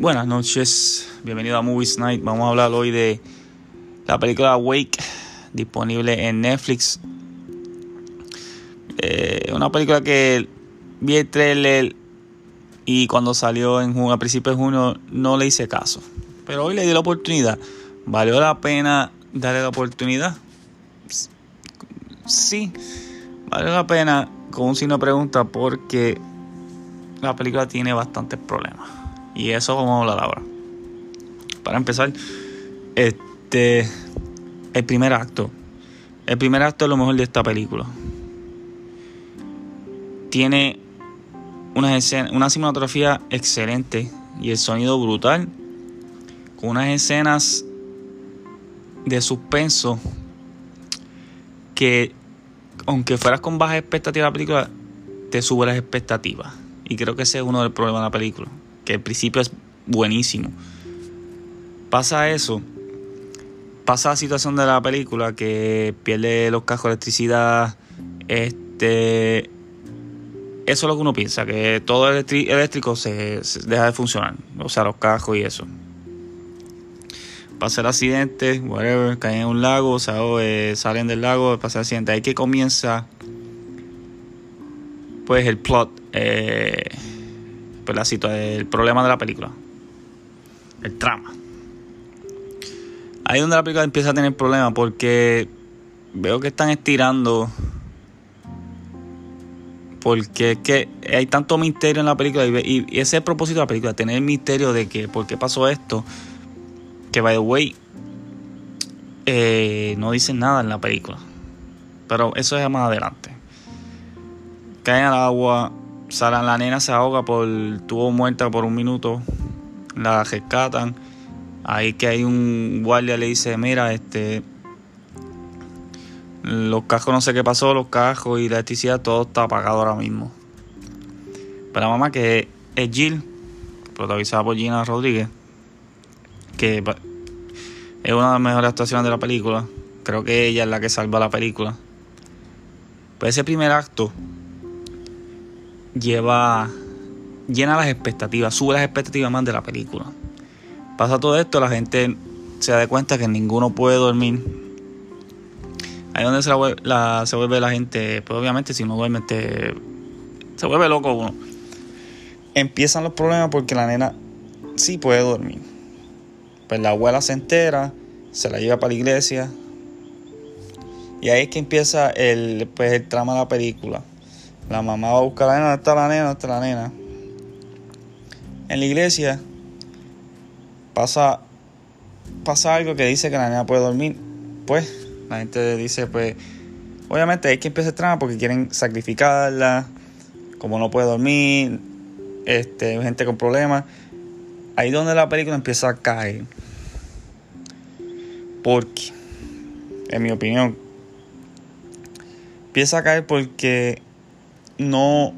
Buenas noches, bienvenido a Movies Night. Vamos a hablar hoy de la película Wake, disponible en Netflix. Eh, una película que vi el trailer y cuando salió en junio, a principios de junio no le hice caso. Pero hoy le di la oportunidad. ¿Valió la pena darle la oportunidad? Sí, vale la pena con un signo de pregunta porque la película tiene bastantes problemas. Y eso vamos a hablar ahora. Para empezar, este el primer acto. El primer acto es lo mejor de esta película. Tiene una, escena, una cinematografía excelente y el sonido brutal. Con unas escenas de suspenso que, aunque fueras con baja expectativa de la película, te sube las expectativas. Y creo que ese es uno de los problemas de la película. Que el principio es buenísimo. Pasa eso. Pasa la situación de la película que pierde los cajos de electricidad. Este. Eso es lo que uno piensa, que todo el eléctrico se, deja de funcionar. O sea, los cajos y eso. Pasa el accidente, whatever, caen en un lago, o sea, eh, salen del lago, pasa el accidente. Ahí que comienza pues el plot, eh, la el problema de la película, el trama. Ahí es donde la película empieza a tener problemas porque veo que están estirando porque es que hay tanto misterio en la película y, ese es el propósito de la película, tener el misterio de que por qué pasó esto, que by the way eh, no dicen nada en la película, pero eso es más adelante caen al agua, salen, la nena se ahoga por, tuvo muerta por un minuto, la rescatan, ahí que hay un guardia le dice, mira, este, los cajos no sé qué pasó, los cajos y la electricidad, todo está apagado ahora mismo. Pero la mamá que es Jill, protagonizada por Gina Rodríguez, que es una de las mejores actuaciones de la película. Creo que ella es la que salva la película. Pues ese primer acto lleva llena las expectativas, sube las expectativas más de la película. Pasa todo esto, la gente se da cuenta que ninguno puede dormir. Ahí donde se, la, se vuelve la gente, pues obviamente si no duerme se vuelve loco uno. Empiezan los problemas porque la nena sí puede dormir. Pues la abuela se entera, se la lleva para la iglesia. Y ahí es que empieza el, pues, el trama de la película. La mamá va a buscar a la nena, ¿dónde está la nena? ¿Dónde está la nena? En la iglesia pasa, pasa algo que dice que la nena puede dormir. Pues la gente dice, pues, obviamente hay que empezar trama porque quieren sacrificarla, como no puede dormir, este, gente con problemas. Ahí donde la película empieza a caer. Porque, en mi opinión, empieza a caer porque no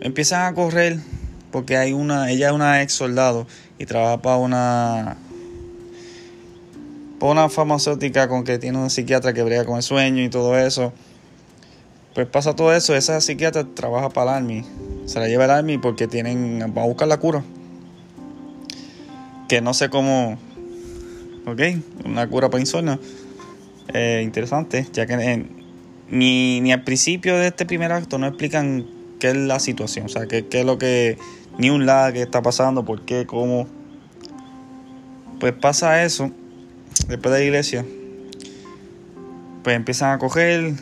empiezan a correr porque hay una ella es una ex soldado y trabaja para una para una farmacéutica con que tiene un psiquiatra que brega con el sueño y todo eso. Pues pasa todo eso esa psiquiatra trabaja para el army se la lleva el army porque tienen va a buscar la cura. Que no sé cómo ok una cura para insomnio eh, interesante ya que en, ni, ni al principio de este primer acto no explican qué es la situación, o sea, qué, qué es lo que, ni un lado que está pasando, por qué, cómo. Pues pasa eso, después de la iglesia, pues empiezan a coger,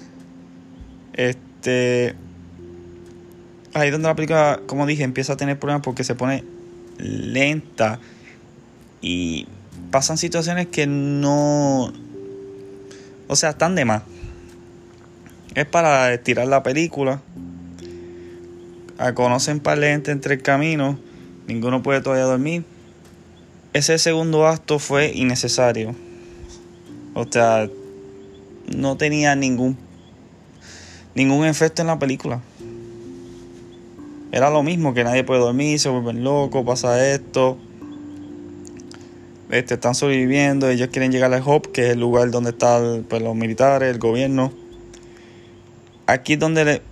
este, ahí donde la película, como dije, empieza a tener problemas porque se pone lenta y pasan situaciones que no, o sea, están de más es para estirar la película. A conocen par de gente entre el camino. Ninguno puede todavía dormir. Ese segundo acto fue innecesario. O sea, no tenía ningún ningún efecto en la película. Era lo mismo que nadie puede dormir, se vuelven locos, pasa esto. Este, están sobreviviendo, ellos quieren llegar a Hope, que es el lugar donde están pues, los militares, el gobierno aquí es donde le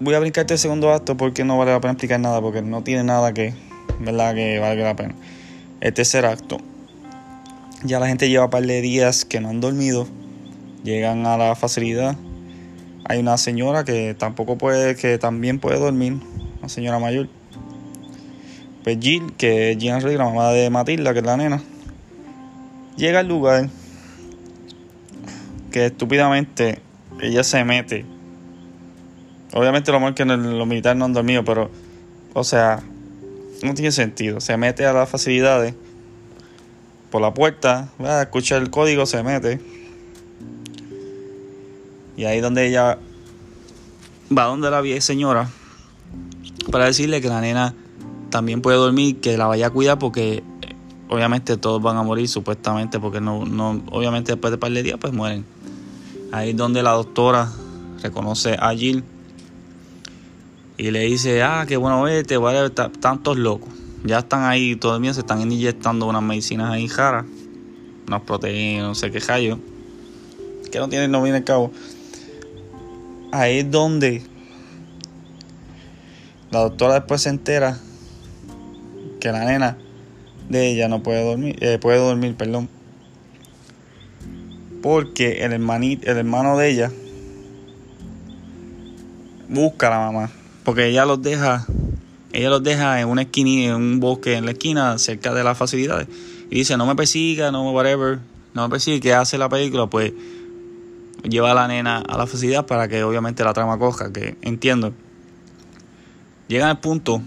voy a brincarte el segundo acto porque no vale la pena explicar nada, porque no tiene nada que, ¿verdad? Que vale la pena. El tercer acto. Ya la gente lleva un par de días que no han dormido. Llegan a la facilidad. Hay una señora que tampoco puede, que también puede dormir. Una señora mayor. Pues Jill, que es Jean Rey, la mamá de Matilda, que es la nena. Llega al lugar. Que estúpidamente ella se mete. Obviamente lo malo que los militares no han dormido, pero. O sea, no tiene sentido. Se mete a las facilidades por la puerta, escucha el código, se mete. Y ahí donde ella va donde la vieja señora para decirle que la nena también puede dormir, que la vaya a cuidar porque obviamente todos van a morir supuestamente porque no, no obviamente después de par de días pues mueren. Ahí donde la doctora reconoce a Jill y le dice, ah, qué bueno vete, vale, tantos locos. Ya están ahí, todavía se están inyectando unas medicinas ahí raras, unas proteínas, no sé qué callo, que no tienen, no viene al cabo. Ahí es donde la doctora después se entera que la nena de ella no puede dormir, eh, puede dormir, perdón, porque el, hermanito, el hermano de ella busca a la mamá porque ella los deja, ella los deja en una esquina, en un bosque en la esquina, cerca de las facilidades. Y dice, no me persiga, no whatever, no me persiga. ¿Qué hace la película? Pues lleva a la nena a la facilidad para que obviamente la trama coja, que entiendo. Llega al punto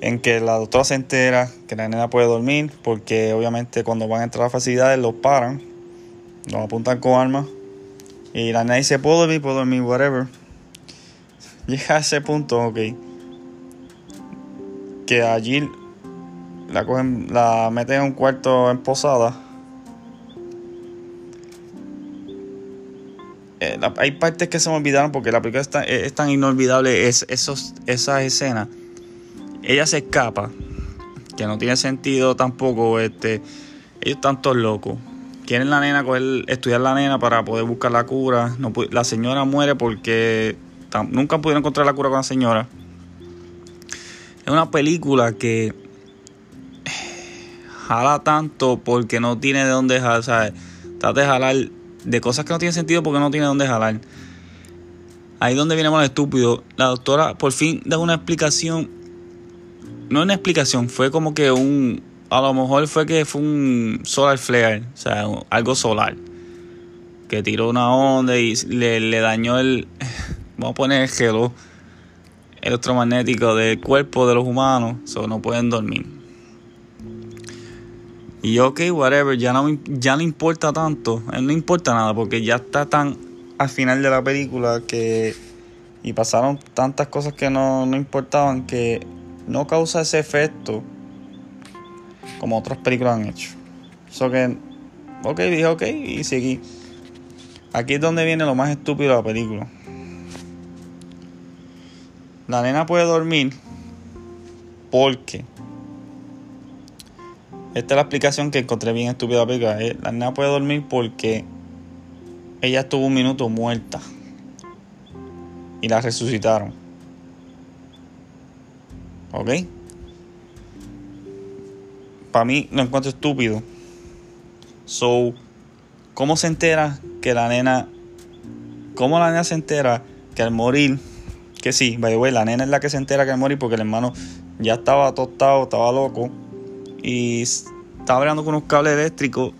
en que la doctora se entera que la nena puede dormir, porque obviamente cuando van a entrar a las facilidades los paran, los apuntan con armas. Y la nena dice, puedo dormir, puedo dormir, whatever llega a ese punto, ok, que allí la cogen, la meten en un cuarto en posada. Eh, hay partes que se me olvidaron porque la película es tan, inolvidable, es esos, esas escenas. Ella se escapa, que no tiene sentido tampoco, este, ellos están todos locos. Quieren la nena, estudiar la nena para poder buscar la cura. La señora muere porque nunca pudieron encontrar la cura con la señora. Es una película que jala tanto porque no tiene de dónde jalar. ¿sabes? Trata de jalar de cosas que no tienen sentido porque no tiene de dónde jalar. Ahí donde viene más estúpido. La doctora por fin da una explicación. No una explicación, fue como que un. A lo mejor fue que fue un solar flare, o sea, algo solar. Que tiró una onda y le, le dañó el, vamos a poner el electromagnético del cuerpo de los humanos, so no pueden dormir. Y ok, whatever, ya no, ya no importa tanto, no importa nada porque ya está tan al final de la película que y pasaron tantas cosas que no, no importaban que no causa ese efecto como otras películas han hecho. So que, ok, dije ok y seguí. Aquí es donde viene lo más estúpido de la película. La nena puede dormir porque. Esta es la explicación que encontré bien estúpida. Eh, la nena puede dormir porque ella estuvo un minuto muerta y la resucitaron. ¿Ok? Para mí lo encuentro estúpido. So, ¿cómo se entera que la nena... ¿Cómo la nena se entera que al morir que sí, by la nena es la que se entera que morir porque el hermano ya estaba tostado, estaba loco y estaba hablando con unos cables eléctricos.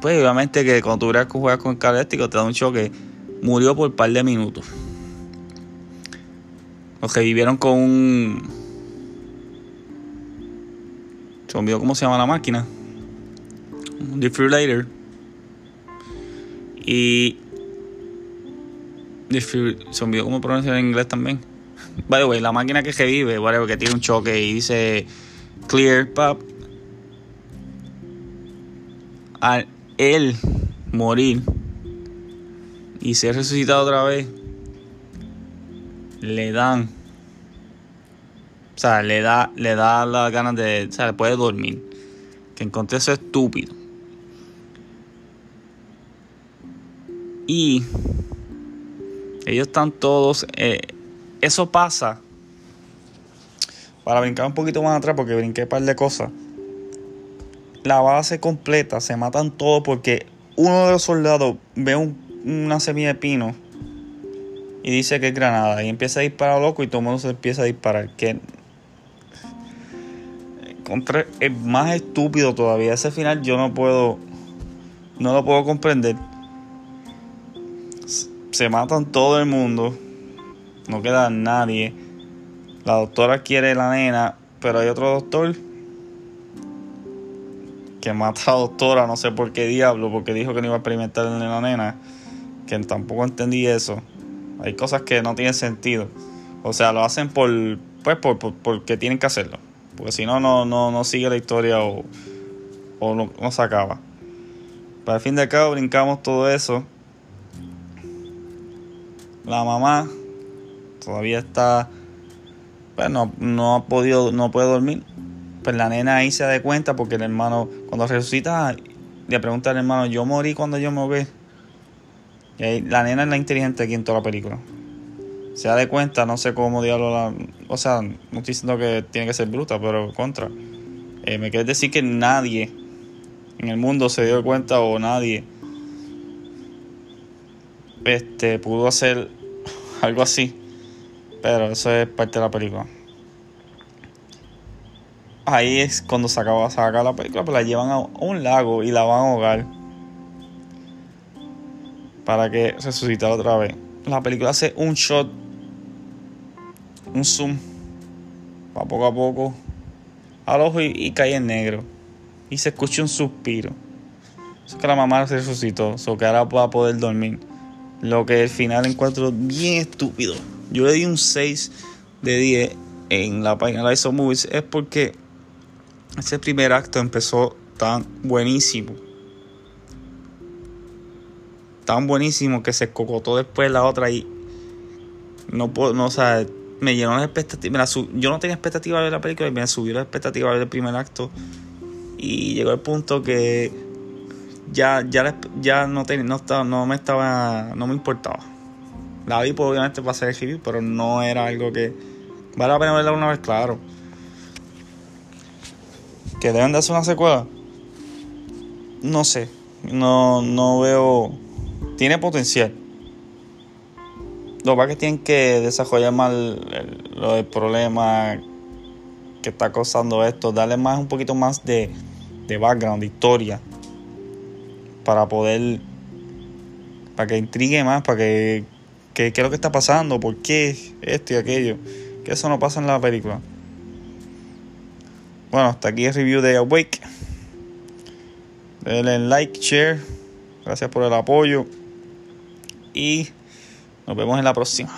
Pues obviamente que cuando tú que jugar con el cable eléctrico te da un choque. Murió por un par de minutos. Los que vivieron con un. Se olvidó cómo se llama la máquina. Un defibrillator. Y cómo pronunciar en inglés también. By the way, la máquina que revive, whatever, que tiene un choque y dice clear, pop. Al él morir y ser resucitado otra vez, le dan. O sea, le da, le da las ganas de. O sea, puede dormir. Que encontré eso estúpido. Y ellos están todos... Eh, eso pasa para brincar un poquito más atrás, porque brinqué un par de cosas. La base completa, se matan todos porque uno de los soldados ve una semilla de pino y dice que es granada y empieza a disparar loco y todo el mundo se empieza a disparar. Que contra es más estúpido todavía. Ese final yo no puedo, no lo puedo comprender. Se matan todo el mundo, no queda nadie. La doctora quiere la nena, pero hay otro doctor que mata a la doctora, no sé por qué diablo, porque dijo que no iba a experimentar en la nena, que tampoco entendí eso. Hay cosas que no tienen sentido. O sea, lo hacen por, pues, por, porque tienen que hacerlo. Porque si no, no, no, sigue la historia o, o no, se acaba. Para el fin de cabo brincamos todo eso. La mamá todavía está, pues no, ha podido, no puede dormir. Pues la nena ahí se da cuenta porque el hermano, cuando resucita, le pregunta al hermano, yo morí cuando yo me ve y la nena es la inteligente aquí en toda la película. Se da de cuenta, no sé cómo diablo la. O sea, no estoy diciendo que tiene que ser bruta, pero contra. Eh, me quieres decir que nadie en el mundo se dio cuenta o nadie este pudo hacer algo así. Pero eso es parte de la película. Ahí es cuando se acaba, se acaba la película, pues la llevan a un lago y la van a ahogar para que resucitara otra vez. La película hace un shot, un zoom, va poco a poco al ojo y, cae en negro. Y se escucha un suspiro. Eso que la mamá se resucitó, eso que ahora va a poder dormir. Lo que al final encuentro bien estúpido. Yo le di un 6 de 10 en la página de ISO Movies. Es porque ese primer acto empezó tan buenísimo tan buenísimo que se cocotó después la otra y no puedo, no, o sea, me llenó las expectativas. yo no tenía expectativa de ver la película y me subió la expectativa de ver el primer acto. Y llegó el punto que ya, ya, ya no, no, estaba, no me estaba, no me importaba. La vi pues, obviamente para hacer el review, pero no era algo que vale la pena verla una vez, claro. Que deben de hacer una secuela. No sé, no, no veo tiene potencial. Lo que que tienen que desarrollar más el, del problema que está causando esto, darle más un poquito más de, de background, de historia, para poder, para que intrigue más, para que, que qué es lo que está pasando, por qué esto y aquello, que eso no pasa en la película. Bueno, hasta aquí el review de Awake. Denle like, share. Gracias por el apoyo y nos vemos en la próxima.